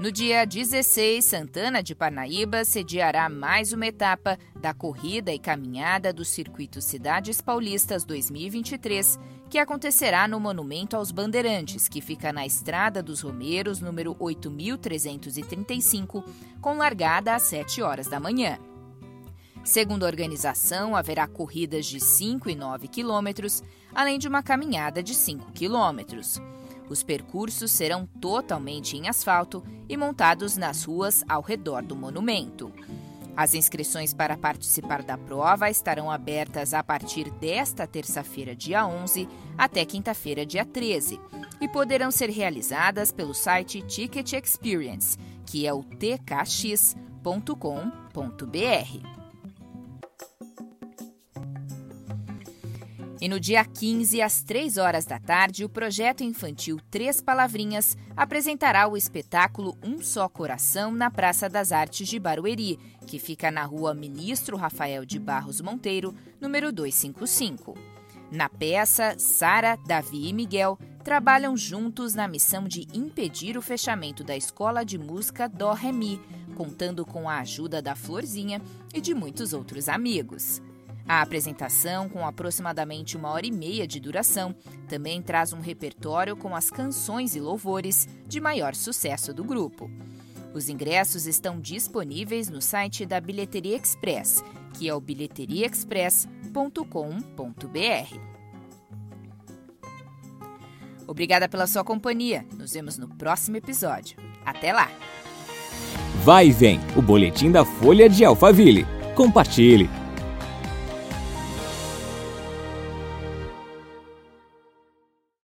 No dia 16, Santana de Parnaíba sediará mais uma etapa da corrida e caminhada do Circuito Cidades Paulistas 2023, que acontecerá no Monumento aos Bandeirantes, que fica na Estrada dos Romeiros, número 8335, com largada às 7 horas da manhã. Segundo a organização, haverá corridas de 5 e 9 quilômetros, além de uma caminhada de 5 quilômetros. Os percursos serão totalmente em asfalto e montados nas ruas ao redor do monumento. As inscrições para participar da prova estarão abertas a partir desta terça-feira, dia 11, até quinta-feira, dia 13, e poderão ser realizadas pelo site Ticket Experience, que é o tkx.com.br. E no dia 15, às 3 horas da tarde, o projeto infantil Três Palavrinhas apresentará o espetáculo Um Só Coração na Praça das Artes de Barueri, que fica na rua Ministro Rafael de Barros Monteiro, número 255. Na peça, Sara, Davi e Miguel trabalham juntos na missão de impedir o fechamento da escola de música Dó Remi, contando com a ajuda da Florzinha e de muitos outros amigos. A apresentação, com aproximadamente uma hora e meia de duração, também traz um repertório com as canções e louvores de maior sucesso do grupo. Os ingressos estão disponíveis no site da Bilheteria Express, que é o bilheteriaexpress.com.br. Obrigada pela sua companhia. Nos vemos no próximo episódio. Até lá! Vai e vem o boletim da Folha de Alphaville. Compartilhe!